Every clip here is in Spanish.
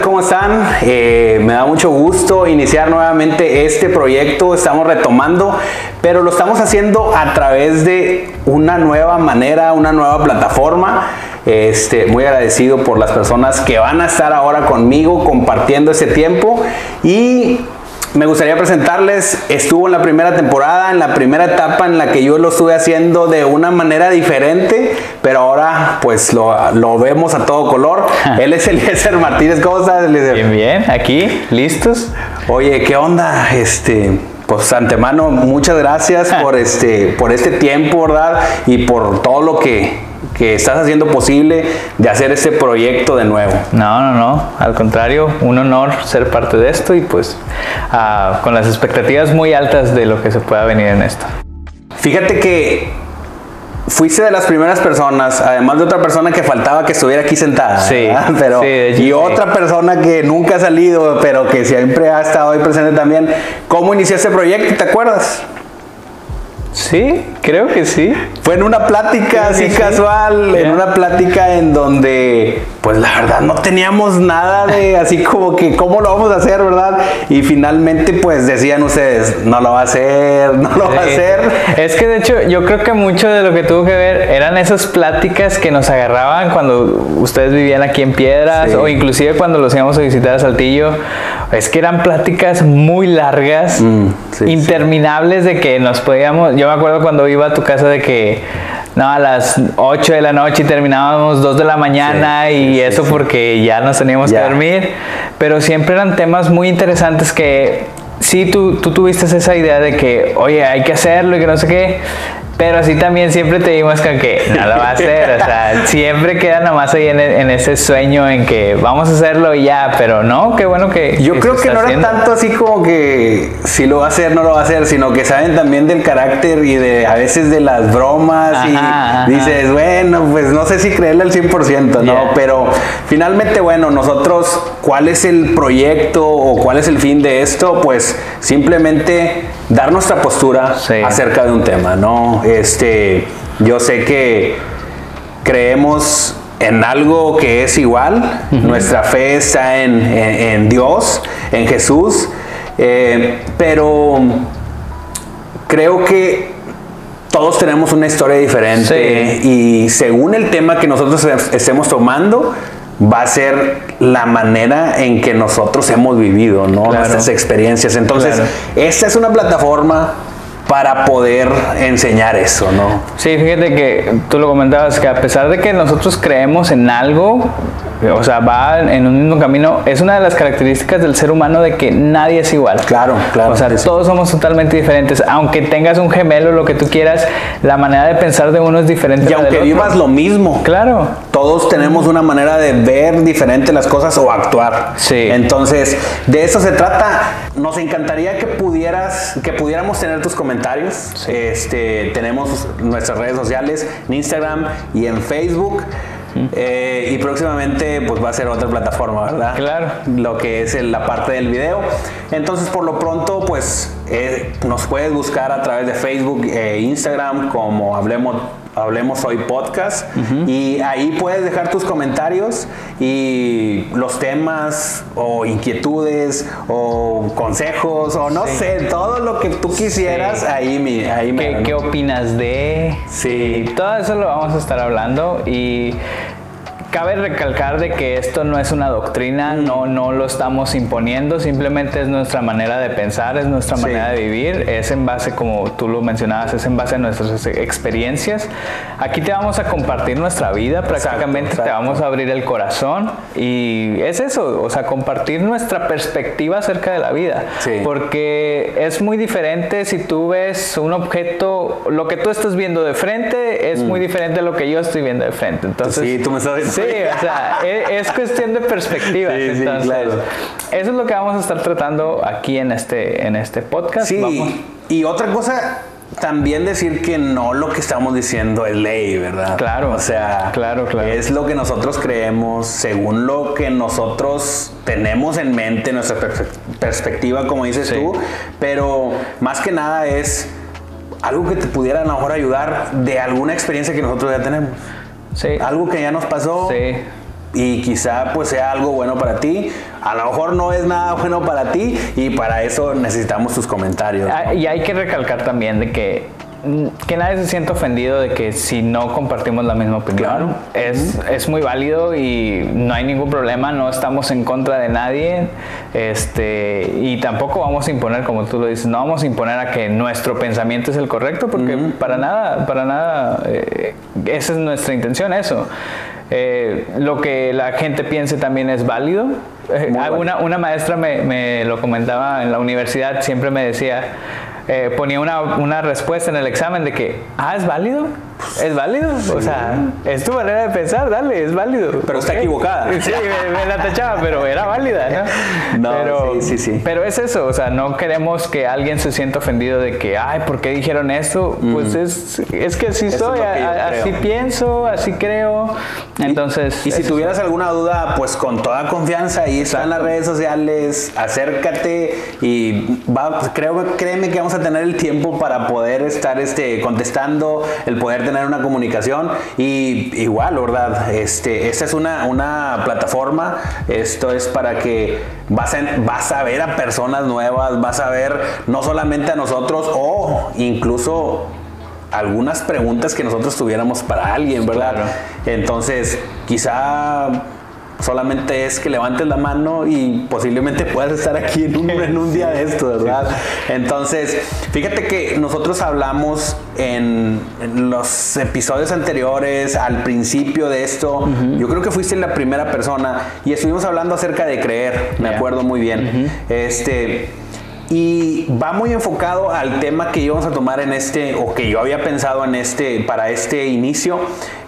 ¿Cómo están? Eh, me da mucho gusto iniciar nuevamente este proyecto. Estamos retomando, pero lo estamos haciendo a través de una nueva manera, una nueva plataforma. Este, muy agradecido por las personas que van a estar ahora conmigo compartiendo ese tiempo y me gustaría presentarles, estuvo en la primera temporada, en la primera etapa en la que yo lo estuve haciendo de una manera diferente, pero ahora pues lo, lo vemos a todo color. Él es Eliezer Martínez, ¿cómo estás Eliezer? Bien, bien, aquí, listos. Oye, ¿qué onda? Este, pues antemano, muchas gracias por este, por este tiempo, ¿verdad? Y por todo lo que que estás haciendo posible de hacer este proyecto de nuevo. No, no, no, al contrario, un honor ser parte de esto y pues ah, con las expectativas muy altas de lo que se pueda venir en esto. Fíjate que fuiste de las primeras personas, además de otra persona que faltaba que estuviera aquí sentada. Sí, pero sí, de hecho, y sí. otra persona que nunca ha salido, pero que siempre ha estado ahí presente también. ¿Cómo inició este proyecto? ¿Te acuerdas? Sí, creo que sí. Fue en una plática Creo así sí. casual, en una plática en donde, pues la verdad, no teníamos nada de así como que cómo lo vamos a hacer, ¿verdad? Y finalmente, pues decían ustedes, no lo va a hacer, no lo va a hacer. Es que de hecho yo creo que mucho de lo que tuvo que ver eran esas pláticas que nos agarraban cuando ustedes vivían aquí en Piedras Sí. o inclusive cuando los íbamos a visitar a Saltillo. Es que eran pláticas muy largas, Mm, interminables de que nos podíamos... Yo me acuerdo cuando iba a tu casa de que... No, a las 8 de la noche y terminábamos 2 de la mañana Sí, y sí, eso sí. porque ya nos teníamos Ya. que dormir. Pero siempre eran temas muy interesantes que sí, tú, tú tuviste esa idea de que, oye, hay que hacerlo y que no sé qué. Pero así también siempre te dimos con que no lo va a hacer. O sea, siempre queda nomás ahí en, en ese sueño en que vamos a hacerlo y ya. Pero no, qué bueno que. Yo que creo que no era haciendo. tanto así como que si lo va a hacer, no lo va a hacer, sino que saben también del carácter y de a veces de las bromas y ajá. dices, bueno, pues no sé si creerle al 100%, ¿no? Yeah. Pero finalmente, bueno, nosotros, ¿cuál es el proyecto o cuál es el fin de esto? Pues simplemente dar nuestra postura Sí. acerca de un tema, ¿no? Este, yo sé que creemos en algo que es igual, nuestra fe está en, en- en Dios, en Jesús, eh, pero creo que todos tenemos una historia diferente y según el tema que nosotros es- estemos tomando, va a ser la manera en que nosotros hemos vivido, ¿no? Claro. Nuestras experiencias. Entonces, Claro. esta es una plataforma para poder enseñar eso, ¿no? Sí, fíjate que tú lo comentabas, que a pesar de que nosotros creemos en algo, o sea, va en un mismo camino, es una de las características del ser humano de que nadie es igual. Claro, claro. O sea, Sí, sí. todos somos totalmente diferentes. Aunque tengas un gemelo, lo que tú quieras, la manera de pensar de uno es diferente. Y a la aunque del otro. vivas lo mismo, Claro. todos tenemos una manera de ver diferente las cosas o actuar. Sí. Entonces, de eso se trata. Nos encantaría que pudieras, que pudiéramos tener tus comentarios. Este, tenemos nuestras redes sociales en Instagram y en Facebook. Eh, y próximamente pues va a ser otra plataforma, ¿verdad? Claro. Lo que es la parte del video. Entonces por lo pronto pues eh, nos puedes buscar a través de Facebook e Instagram como Hablemos, Hablemos Hoy Podcast. Y ahí puedes dejar tus comentarios y los temas o inquietudes o consejos o no sé, todo lo que tú quisieras, Sí. ahí, mi, ahí me... ¿Qué, qué opinas de? Sí. Todo eso lo vamos a estar hablando y cabe recalcar de que esto no es una doctrina, no, no lo estamos imponiendo, simplemente es nuestra manera de pensar, es nuestra Sí. manera de vivir, es en base, como tú lo mencionabas, es en base a nuestras experiencias. Aquí te vamos a compartir nuestra vida, prácticamente te exacto. vamos a abrir el corazón y es eso, o sea, compartir nuestra perspectiva acerca de la vida. Sí. Porque es muy diferente si tú ves un objeto, lo que tú estás viendo de frente es muy diferente a lo que yo estoy viendo de frente. Entonces, Mm. Sí, tú me estás diciendo. Sí, o sea, es, cuestión de perspectivas. Sí, sí, claro. eso es lo que vamos a estar tratando aquí en este, en este podcast. Sí, Vamos- y otra cosa, también decir que no lo que estamos diciendo es ley, ¿verdad? Claro, O sea, claro, claro. es lo que nosotros creemos, según lo que nosotros tenemos en mente, nuestra perspectiva, como dices Sí. tú, pero más que nada es algo que te pudiera a lo mejor ayudar de alguna experiencia que nosotros ya tenemos. Sí. Algo que ya nos pasó. Sí. y quizá pues sea algo bueno para ti. A lo mejor no es nada bueno para ti y para eso necesitamos tus comentarios. Ah, y hay que recalcar también de que que nadie se sienta ofendido de que si no compartimos la misma opinión. Claro. Es, es muy válido y no hay ningún problema, no estamos en contra de nadie. Este, y tampoco vamos a imponer, como tú lo dices, no vamos a imponer a que nuestro pensamiento es el correcto, porque para nada, para nada, eh, esa es nuestra intención, eso. Eh, lo que la gente piense también es válido. Eh, válido. una, una maestra me, me lo comentaba en la universidad, siempre me decía, eh, ponía una, una respuesta en el examen de que, ah, es válido, es válido, o sea, es tu manera de pensar, dale, es válido. Pero está equivocada. Sí, me, me la tachaba, pero era válida, ¿no? No, pero, sí, sí, sí. Pero es eso, o sea, no queremos que alguien se sienta ofendido de que, ay, ¿por qué dijeron esto? Pues es, es que así es soy, que a- así pienso, así creo. Entonces, Y si es- tuvieras alguna duda, pues con toda confianza, ahí están las redes sociales, acércate y va, creo, créeme que vamos a tener el tiempo para poder estar este, contestando, el poder tener una comunicación y igual, ¿verdad? Este, esta es una, una plataforma, esto es para que vas a, vas a ver a personas nuevas, vas a ver no solamente a nosotros o incluso algunas preguntas que nosotros tuviéramos para alguien, ¿verdad? Claro. Entonces, quizá solamente es que levantes la mano y posiblemente puedas estar aquí en un, en un día de esto, ¿verdad? Entonces, fíjate que nosotros hablamos en, en los episodios anteriores, al principio de esto, yo creo que fuiste la primera persona y estuvimos hablando acerca de creer, me acuerdo muy bien. Este, y va muy enfocado al tema que íbamos a tomar en este, o que yo había pensado en este, para este inicio,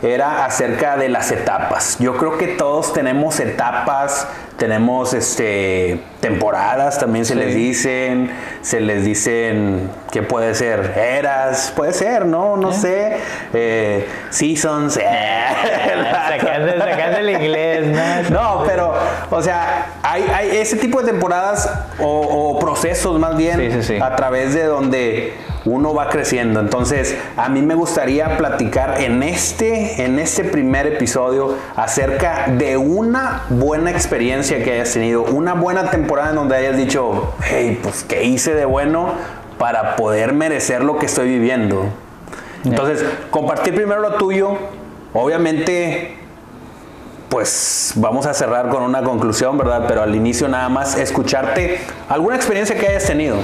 era acerca de las etapas. Yo creo que todos tenemos etapas, tenemos este, temporadas, también se Sí. les dicen, se les dicen, ¿qué puede ser? Eras, puede ser, ¿no? No sé. Eh, seasons. Sacando, sacando el inglés, ¿no? No, pero, o sea, hay, hay ese tipo de temporadas o, o procesos más bien Sí, sí, sí. a través de donde uno va creciendo. Entonces, a mí me gustaría platicar en este, en este primer episodio acerca de una buena experiencia que hayas tenido, una buena temporada en donde hayas dicho, hey, pues, ¿qué hice de bueno para poder merecer lo que estoy viviendo? Entonces, compartir primero lo tuyo, obviamente pues vamos a cerrar con una conclusión, ¿verdad? Pero al inicio nada más escucharte alguna experiencia que hayas tenido.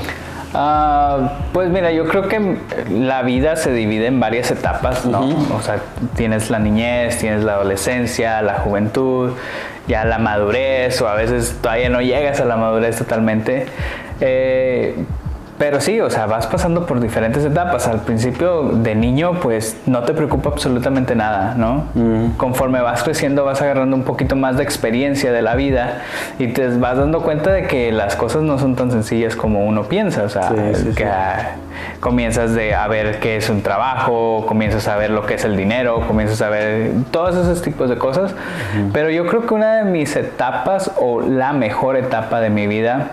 Ah, pues mira, yo creo que la vida se divide en varias etapas, ¿no? O sea, tienes la niñez, tienes la adolescencia, la juventud, ya la madurez, o a veces todavía no llegas a la madurez totalmente. Eh, pero sí, o sea, vas pasando por diferentes etapas. Al principio de niño, pues no te preocupa absolutamente nada, ¿no? Conforme vas creciendo, vas agarrando un poquito más de experiencia de la vida y te vas dando cuenta de que las cosas no son tan sencillas como uno piensa. O sea, Sí, sí, que sí. comienzas de a ver qué es un trabajo, comienzas a ver lo que es el dinero, comienzas a ver todos esos tipos de cosas. Pero yo creo que una de mis etapas o la mejor etapa de mi vida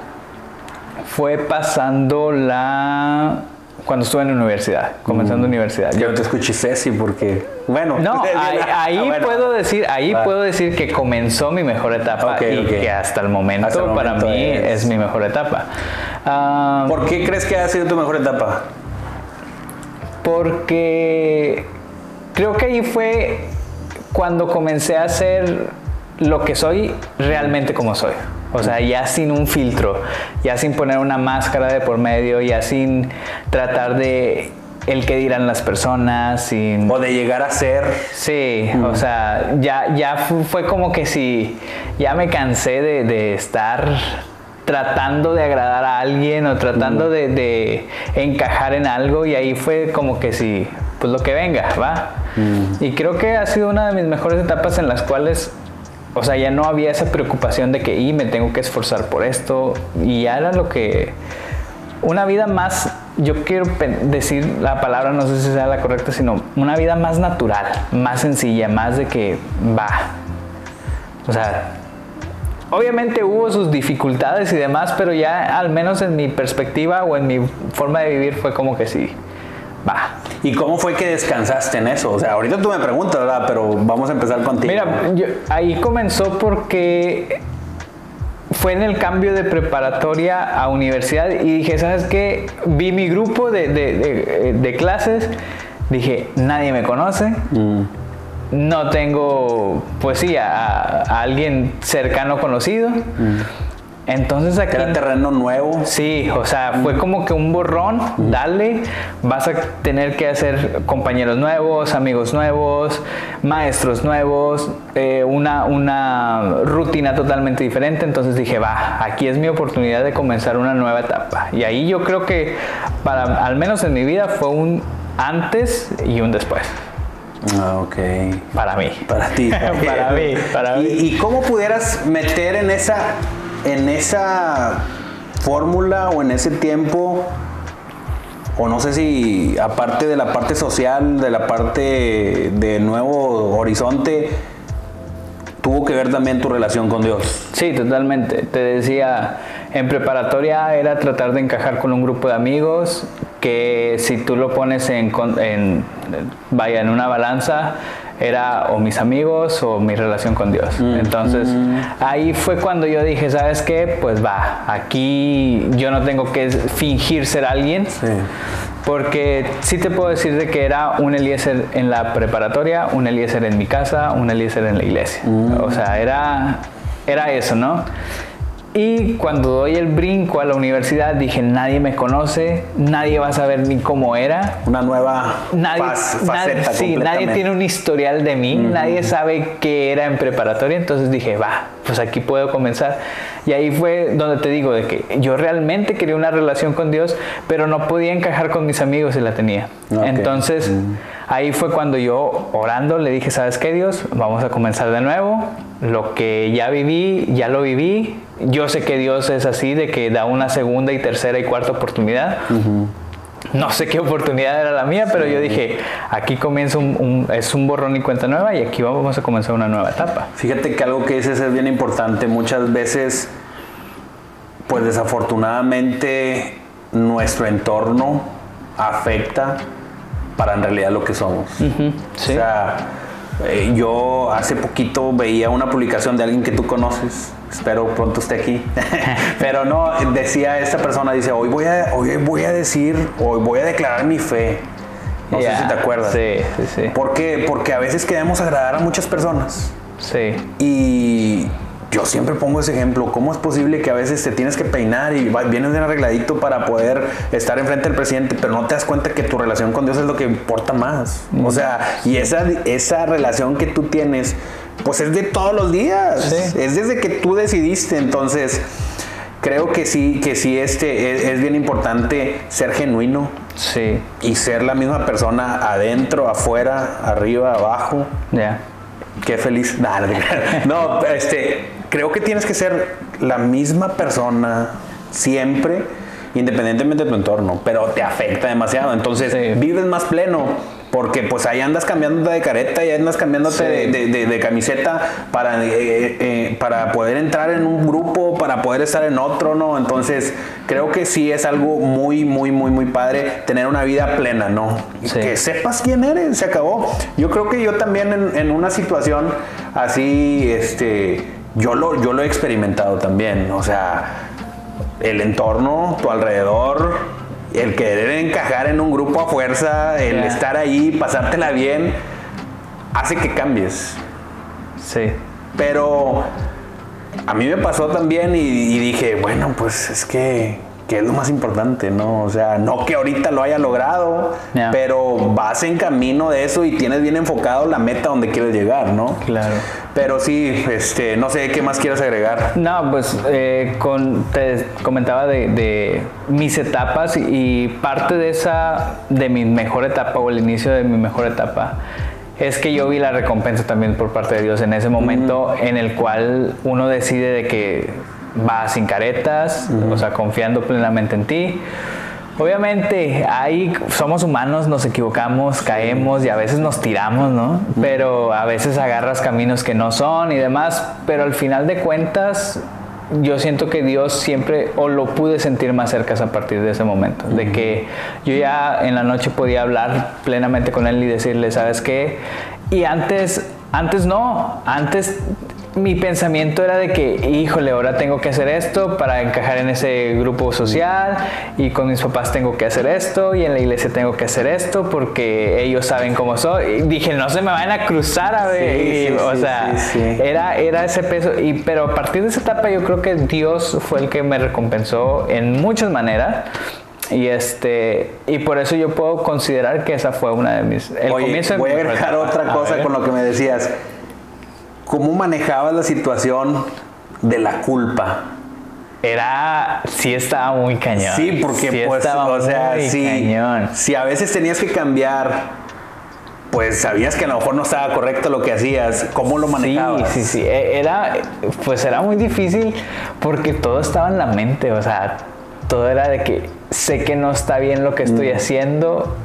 fue pasando la cuando estuve en la universidad, comenzando universidad. Yo te escuché Ceci porque, bueno. No, ahí, ahí Ah, bueno. puedo decir, ahí Va. puedo decir que comenzó mi mejor etapa y que hasta el momento, Hasta el para momento mí es- es, mi mejor etapa. Ah, ¿Por qué crees que ha sido tu mejor etapa? porque creo que ahí fue cuando comencé a ser lo que soy realmente como soy. O sea, ya sin un filtro, ya sin poner una máscara de por medio, ya sin tratar de el que dirán las personas, sin... O de llegar a ser. Sí, o sea, ya, ya fu- fue como que si ya me cansé de, de estar tratando de agradar a alguien o tratando de, de encajar en algo y ahí fue como que si, pues lo que venga, va. Y creo que ha sido una de mis mejores etapas en las cuales, o sea, ya no había esa preocupación de que, y me tengo que esforzar por esto y ya era lo que, una vida más, yo quiero decir la palabra, no sé si sea la correcta, sino una vida más natural, más sencilla, más de que va. O sea, obviamente hubo sus dificultades y demás, pero ya al menos en mi perspectiva o en mi forma de vivir fue como que sí, va. ¿Y cómo fue que descansaste en eso? O sea, ahorita tú me preguntas, ¿verdad? Pero vamos a empezar contigo. Mira, yo- ahí comenzó porque fue en el cambio de preparatoria a universidad y dije, ¿sabes qué? Vi mi grupo de, de- de- de clases, dije, nadie me conoce, Mm, no tengo, pues sí, a, a alguien cercano conocido. Entonces aquí... Era terreno nuevo. Sí, o sea, fue como que un borrón, dale, vas a tener que hacer compañeros nuevos, amigos nuevos, maestros nuevos, eh, una, una rutina totalmente diferente, entonces dije, va, aquí es mi oportunidad de comenzar una nueva etapa. Y ahí yo creo que, para, al menos en mi vida, fue un antes y un después, Ah, ok. para mí. Para ti. Para mí, para ¿Y, mí. ¿Y cómo pudieras meter en esa, en esa fórmula o en ese tiempo, o no sé si aparte de la parte social, de la parte de nuevo horizonte, tuvo que ver también tu relación con Dios? Sí, totalmente. Te decía, en preparatoria era tratar de encajar con un grupo de amigos que si tú lo pones en, vaya, en una balanza, era o mis amigos o mi relación con Dios. Entonces, ahí fue cuando yo dije, ¿sabes qué? Pues va, aquí yo no tengo que fingir ser alguien. Sí. Porque sí te puedo decir de que era un Eliezer en la preparatoria, un Eliezer en mi casa, un Eliezer en la iglesia. O sea, era, era eso, ¿no? Y cuando doy el brinco a la universidad dije, nadie me conoce, nadie va a saber ni cómo era. Una nueva Nadie, faz- nadie- sí, tiene un historial de mí, nadie sabe qué era en preparatoria, entonces dije, va, pues aquí puedo comenzar. Y ahí fue donde te digo de que yo realmente quería una relación con Dios, pero no podía encajar con mis amigos y la tenía. Entonces, ahí fue cuando yo orando le dije, ¿sabes qué Dios? Vamos a comenzar de nuevo. Lo que ya viví, ya lo viví. Yo sé que Dios es así, de que da una segunda y tercera y cuarta oportunidad. No sé qué oportunidad era la mía, pero yo dije, aquí comienza un, un- es un borrón y cuenta nueva y aquí vamos a comenzar una nueva etapa. Fíjate que algo que dices es bien importante. Muchas veces, pues desafortunadamente, nuestro entorno afecta para en realidad lo que somos. sí. O sea, eh, yo hace poquito veía una publicación de alguien que tú conoces. Espero pronto esté aquí. Pero no, decía esta persona, dice, hoy voy a, hoy voy a decir, hoy voy a declarar mi fe. No sé Ya, si te acuerdas. Sí, sí, sí. ¿Por qué? Porque a veces queremos agradar a muchas personas. Sí, Y yo siempre pongo ese ejemplo. ¿Cómo es posible que a veces te tienes que peinar y vienes bien arregladito para poder estar enfrente del presidente, pero no te das cuenta que tu relación con Dios es lo que importa más? O sea, y esa, esa relación que tú tienes, pues es de todos los días. Sí. Es desde que tú decidiste. Entonces, creo que sí, que sí, este, es, es bien importante ser genuino sí, y ser la misma persona adentro, afuera, arriba, abajo. ya. Qué feliz. Nah. No, este, creo que tienes que ser la misma persona siempre, independientemente de tu entorno, pero te afecta demasiado. Entonces, Sí. vives más pleno. Porque pues ahí andas cambiándote de careta y andas cambiándote Sí. de, de- de- de camiseta para, eh, eh, para poder entrar en un grupo, para poder estar en otro, ¿no? Entonces creo que sí es algo muy, muy, muy, muy padre tener una vida plena, ¿no? Sí. Que sepas quién eres, se acabó. Yo creo que yo también en, en una situación así, este, yo lo, yo lo he experimentado también. O sea, el entorno, tu alrededor, el querer encajar en un grupo a fuerza, el estar ahí, pasártela bien, hace que cambies. Sí, Pero a mí me pasó también y, y dije, bueno, pues es que, que es lo más importante, ¿no? O sea, no que ahorita lo haya logrado, pero vas en camino de eso y tienes bien enfocado la meta donde quieres llegar, ¿no? claro. Pero sí, este, no sé qué más quieres agregar. No, pues eh, con, te comentaba de, de mis etapas y, y parte de esa, de mi mejor etapa o el inicio de mi mejor etapa, es que yo vi la recompensa también por parte de Dios en ese momento en el cual uno decide de que va sin caretas, o sea, confiando plenamente en ti. Obviamente, ahí somos humanos, nos equivocamos, caemos y a veces nos tiramos, ¿no? Pero a veces agarras caminos que no son y demás, pero al final de cuentas, yo siento que Dios siempre, o lo pude sentir más cerca a partir de ese momento, de que yo ya en la noche podía hablar plenamente con Él y decirle, ¿sabes qué? Y antes, antes no, antes mi pensamiento era de que, híjole, ahora tengo que hacer esto para encajar en ese grupo social y con mis papás tengo que hacer esto y en la iglesia tengo que hacer esto porque ellos saben cómo soy. Y dije, no se me van a cruzar a ver. o sea, Era, era ese peso. Y, pero a partir de esa etapa yo creo que Dios fue el que me recompensó en muchas maneras. Y este y por eso yo puedo considerar que esa fue una de mis el comienzo voy a agregar otra cosa con lo que me decías ¿Cómo manejabas la situación de la culpa? Era, sí estaba muy cañón. Sí, porque pues, o sea, sí, si a veces tenías que cambiar pues sabías que a lo mejor no estaba correcto lo que hacías, ¿cómo lo manejabas? Sí, sí, sí, e, era, pues era muy difícil porque todo estaba en la mente, o sea, todo era de que sé que no está bien lo que estoy mm. haciendo,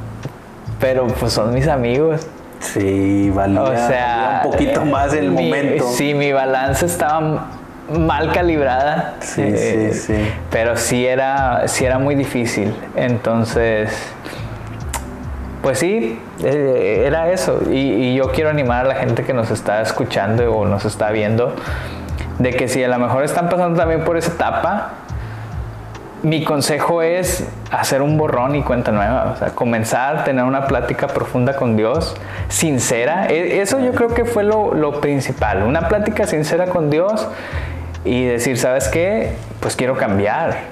pero pues son mis amigos. Sí, valía, o sea, un poquito más el momento. Sí, mi balanza estaba mal calibrada. Sí, eh, sí, sí. Pero sí era, sí era muy difícil. Entonces, pues sí, eh, era eso. Y, y, yo quiero animar a la gente que nos está escuchando o nos está viendo de que si a lo mejor están pasando también por esa etapa, mi consejo es hacer un borrón y cuenta nueva, o sea, comenzar, tener una plática profunda con Dios, sincera. E, eso yo creo que fue lo, principal, una plática sincera con Dios y decir, ¿sabes qué? Pues quiero cambiar.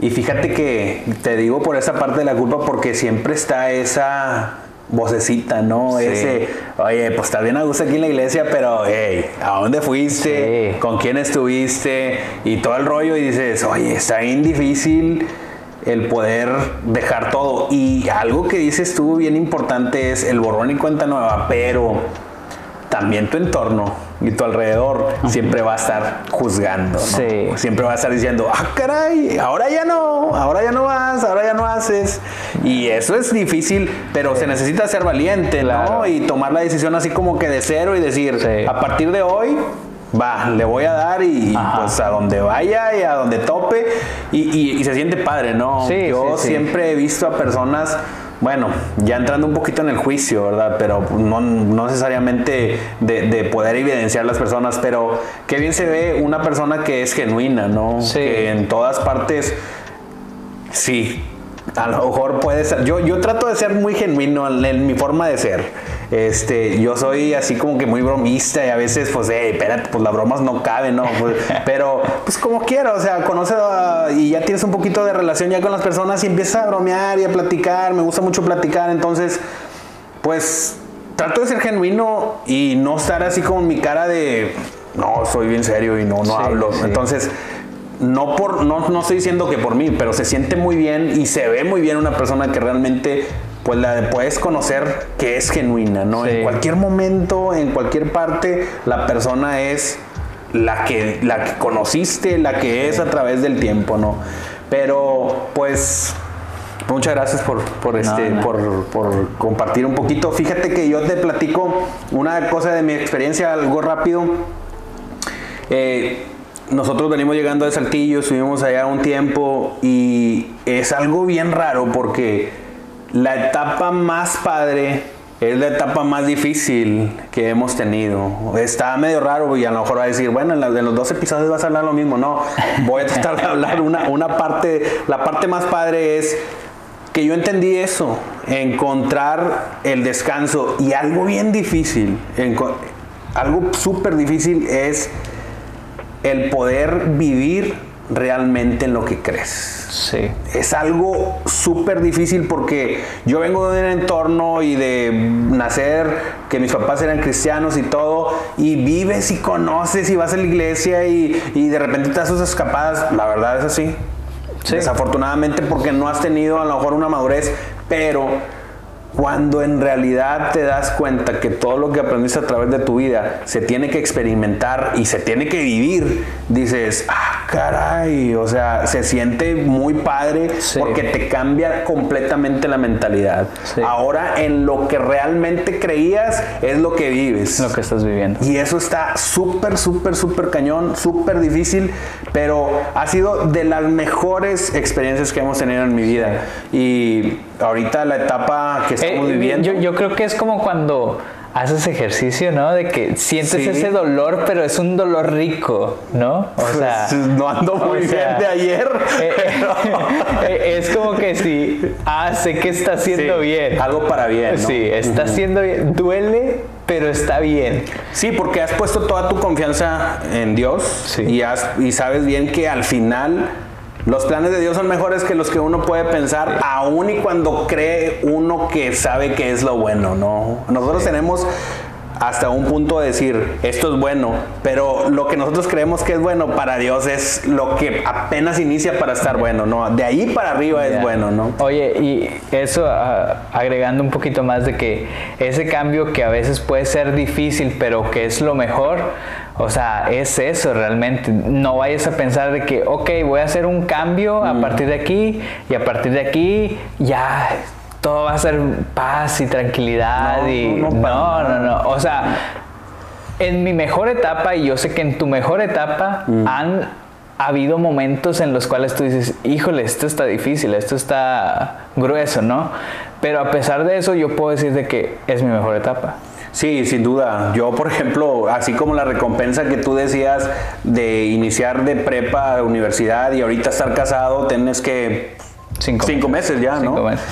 Y fíjate que te digo por esa parte de la culpa porque siempre está esa vocecita, ¿no? Ese, oye, pues está bien a gusto aquí en la iglesia, pero, hey, ¿a dónde fuiste? ¿Con quién estuviste? Y todo el rollo y dices, oye, está bien difícil el poder dejar todo. Y algo que dices tú bien importante es el borrón y cuenta nueva, pero también tu entorno y tu alrededor siempre va a estar juzgando, ¿no? Siempre va a estar diciendo, ah, caray, ahora ya no, ahora ya no vas, ahora ya no haces. Y eso es difícil, pero se necesita ser valiente, ¿no? Y tomar la decisión así como que de cero y decir, a partir de hoy, va, le voy a dar y pues a donde vaya y a donde tope y, se siente padre, ¿no? Yo siempre he visto a personas bueno, ya entrando un poquito en el juicio, ¿verdad? Pero no, necesariamente de, poder evidenciar las personas, pero qué bien se ve una persona que es genuina, ¿no? Sí. Que en todas partes, sí, a lo mejor puede ser. Yo, yo trato de ser muy genuino en, mi forma de ser. Este, yo soy así como que muy bromista y a veces, pues, hey, espérate, pues las bromas no caben, ¿no? Pues, pero, pues como quiero, o sea, conoces y ya tienes un poquito de relación ya con las personas y empiezas a bromear y a platicar. Me gusta mucho platicar, entonces, pues, trato de ser genuino y no estar así como mi cara de, no, soy bien serio y no, no hablo. Entonces, no por no, no estoy diciendo que por mí, pero se siente muy bien y se ve muy bien una persona que realmente pues la puedes conocer que es genuina, ¿no? En cualquier momento, en cualquier parte, la persona es la que, la que conociste, la que es a través del tiempo, ¿no? Pero pues muchas gracias por, por este, Por, por, compartir un poquito. Fíjate que yo te platico una cosa de mi experiencia, algo rápido. Eh, nosotros venimos llegando de Saltillo, estuvimos allá un tiempo y es algo bien raro porque la etapa más padre es la etapa más difícil que hemos tenido. Está medio raro y a lo mejor va a decir, bueno, en, los dos episodios vas a hablar lo mismo. No, voy a tratar de hablar una, una parte, la parte más padre es que yo entendí eso, encontrar el descanso y algo bien difícil, algo súper difícil es el poder vivir realmente en lo que crees. Sí. Es algo súper difícil porque yo vengo de un entorno y de nacer, que mis papás eran cristianos y todo, y vives y conoces y vas a la iglesia y, de repente te sus escapadas. La verdad es así. Desafortunadamente porque no has tenido a lo mejor una madurez, pero cuando en realidad te das cuenta que todo lo que aprendiste a través de tu vida se tiene que experimentar y se tiene que vivir, dices, ah, caray, o sea, se siente muy padre Sí. porque te cambia completamente la mentalidad. Sí. Ahora en lo que realmente creías es lo que vives. Lo que estás viviendo. Y eso está súper, súper, súper cañón, súper difícil, pero ha sido de las mejores experiencias que hemos tenido en mi vida. Y ahorita la etapa que estamos Eh, viviendo. yo, yo creo que es como cuando haces ejercicio, ¿no? De que sientes Sí. ese dolor, pero es un dolor rico, ¿no? O sea, Pues, no ando muy sea, bien de ayer. eh, pero- eh, es como que si, ah, sé que está haciendo Sí, bien. Algo para bien. ¿no? Sí, está haciendo bien. Duele, pero está bien. Sí, porque has puesto toda tu confianza en Dios Sí. y, has- y sabes bien que al final los planes de Dios son mejores que los que uno puede pensar, aun y cuando cree uno que sabe que es lo bueno, ¿no? Nosotros tenemos hasta un punto de decir, esto es bueno, pero lo que nosotros creemos que es bueno para Dios es lo que apenas inicia para estar bueno, ¿no? De ahí para arriba es bueno, ¿no? Oye, y eso ah, agregando un poquito más de que ese cambio que a veces puede ser difícil, pero que es lo mejor, o sea, es eso realmente. No vayas a pensar de que, ok, voy a hacer un cambio a partir de aquí y a partir de aquí ya todo va a ser paz y tranquilidad No, y no, no, no, o sea, en mi mejor etapa, y yo sé que en tu mejor etapa, Mm. han habido momentos en los cuales tú dices, híjole, esto está difícil, esto está grueso, ¿no? Pero a pesar de eso, yo puedo decir de que es mi mejor etapa. Sí, sin duda. Yo, por ejemplo, así como la recompensa que tú decías de iniciar de prepa a universidad y ahorita estar casado, tienes que Cinco, cinco meses ya, ¿no? Meses.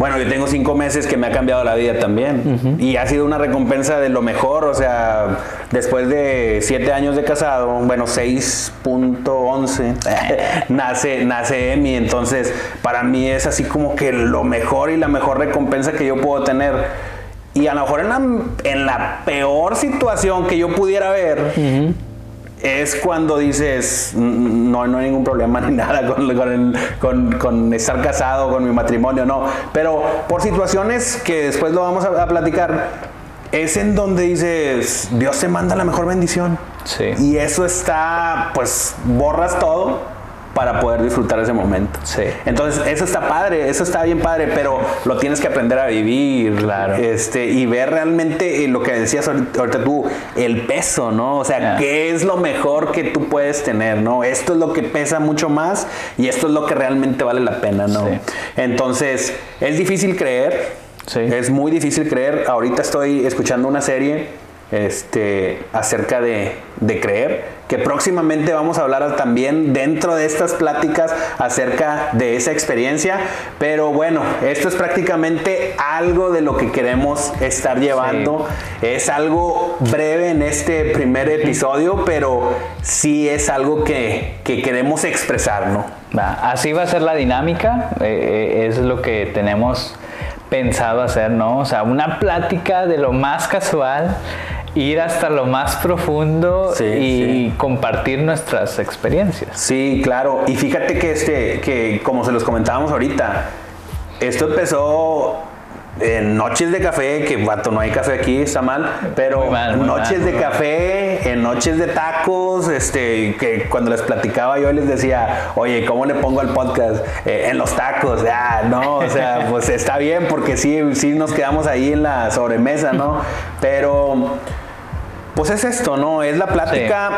Bueno, yo tengo cinco meses que me ha cambiado la vida también. Y ha sido una recompensa de lo mejor. O sea, después de siete años de casado, bueno, 6.11, nace, nace Emi. Entonces, para mí es así como que lo mejor y la mejor recompensa que yo puedo tener. Y a lo mejor en la, en la peor situación que yo pudiera ver, es cuando dices, "Mm, no, no hay ningún problema ni nada con, con el- con- con estar casado, con mi matrimonio, no. Pero por situaciones que después lo vamos a, a platicar, es en donde dices, Dios te manda la mejor bendición. Sí. Y eso está, pues, borras todo para poder disfrutar ese momento. Sí. Entonces, eso está padre, eso está bien padre, pero lo tienes que aprender a vivir. Claro. Este, y ver realmente eh, lo que decías ahorita, ahorita tú, el peso, ¿no? O sea. ¿qué es lo mejor que tú puedes tener, ¿no? Esto es lo que pesa mucho más y esto es lo que realmente vale la pena, ¿no? Sí. Entonces, es difícil creer. Sí. Es muy difícil creer. Ahorita estoy escuchando una serie este, acerca de, de creer, que próximamente vamos a hablar también dentro de estas pláticas acerca de esa experiencia. Pero bueno, esto es prácticamente algo de lo que queremos estar llevando. Es algo breve en este primer episodio, pero sí es algo que, que queremos expresar, ¿no? Va, Así va a ser la dinámica, eh, eh, es lo que tenemos pensado hacer, ¿no? O sea, una plática de lo más casual, ir hasta lo más profundo Sí, y sí. compartir nuestras experiencias. Sí, claro. Y fíjate que este, que como se los comentábamos ahorita, esto empezó en noches de café, que vato, no hay café aquí, está mal, pero Muy mal, muy noches mal, de mal. café, en noches de tacos, este, que cuando les platicaba yo les decía, oye, ¿cómo le pongo al podcast? Eh, en los tacos, ah, no, o sea, pues está bien, porque sí, sí nos quedamos ahí en la sobremesa, ¿no? Pero pues es esto, ¿no? Es la plática.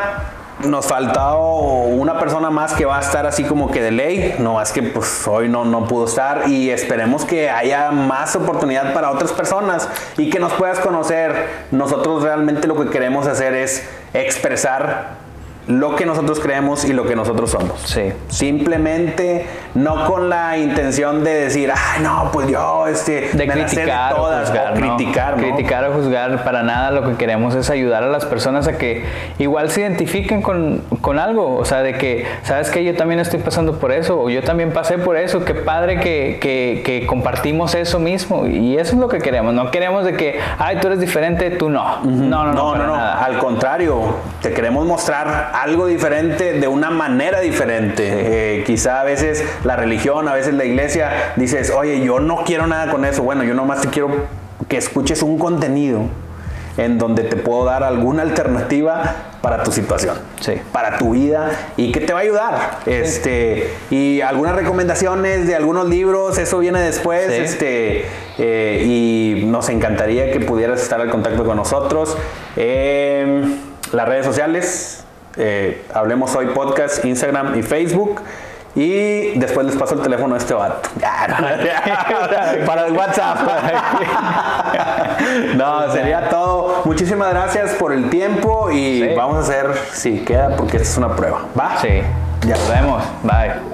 Nos faltó una persona más que va a estar así como que de ley, no más que pues hoy no, no pudo estar y esperemos que haya más oportunidad para otras personas y que nos puedas conocer. Nosotros realmente lo que queremos hacer es expresar lo que nosotros creemos y lo que nosotros somos. Sí. Simplemente no con la intención de decir, ay no, pues yo este De me criticar todas", o juzgar, o ¿no? criticar, ¿no? Criticar o juzgar, para nada lo que queremos es ayudar a las personas a que igual se identifiquen con, con algo, o sea, de que, ¿sabes que Yo también estoy pasando por eso, o yo también pasé por eso, qué padre que, que, que compartimos eso mismo, y eso es lo que queremos, no queremos de que, ay, tú eres diferente, tú no. No, no, no, no, no, no. Al contrario, te queremos mostrar algo diferente de una manera diferente. Eh, quizá a veces la religión, a veces la iglesia, dices, oye, yo no quiero nada con eso. Bueno, yo nomás te quiero que escuches un contenido en donde te puedo dar alguna alternativa para tu situación, Sí. para tu vida y que te va a ayudar. Este y algunas recomendaciones de algunos libros, eso viene después. Sí. Este eh, y nos encantaría que pudieras estar al contacto con nosotros. Eh, las redes sociales, eh, hablemos hoy podcast, Instagram y Facebook. Y después les paso el teléfono a este vato. Para el WhatsApp. no, sería todo. Muchísimas gracias por el tiempo y Sí. vamos a hacer si queda porque esta es una prueba. ¿Va? Sí. Ya. Nos vemos. Bye.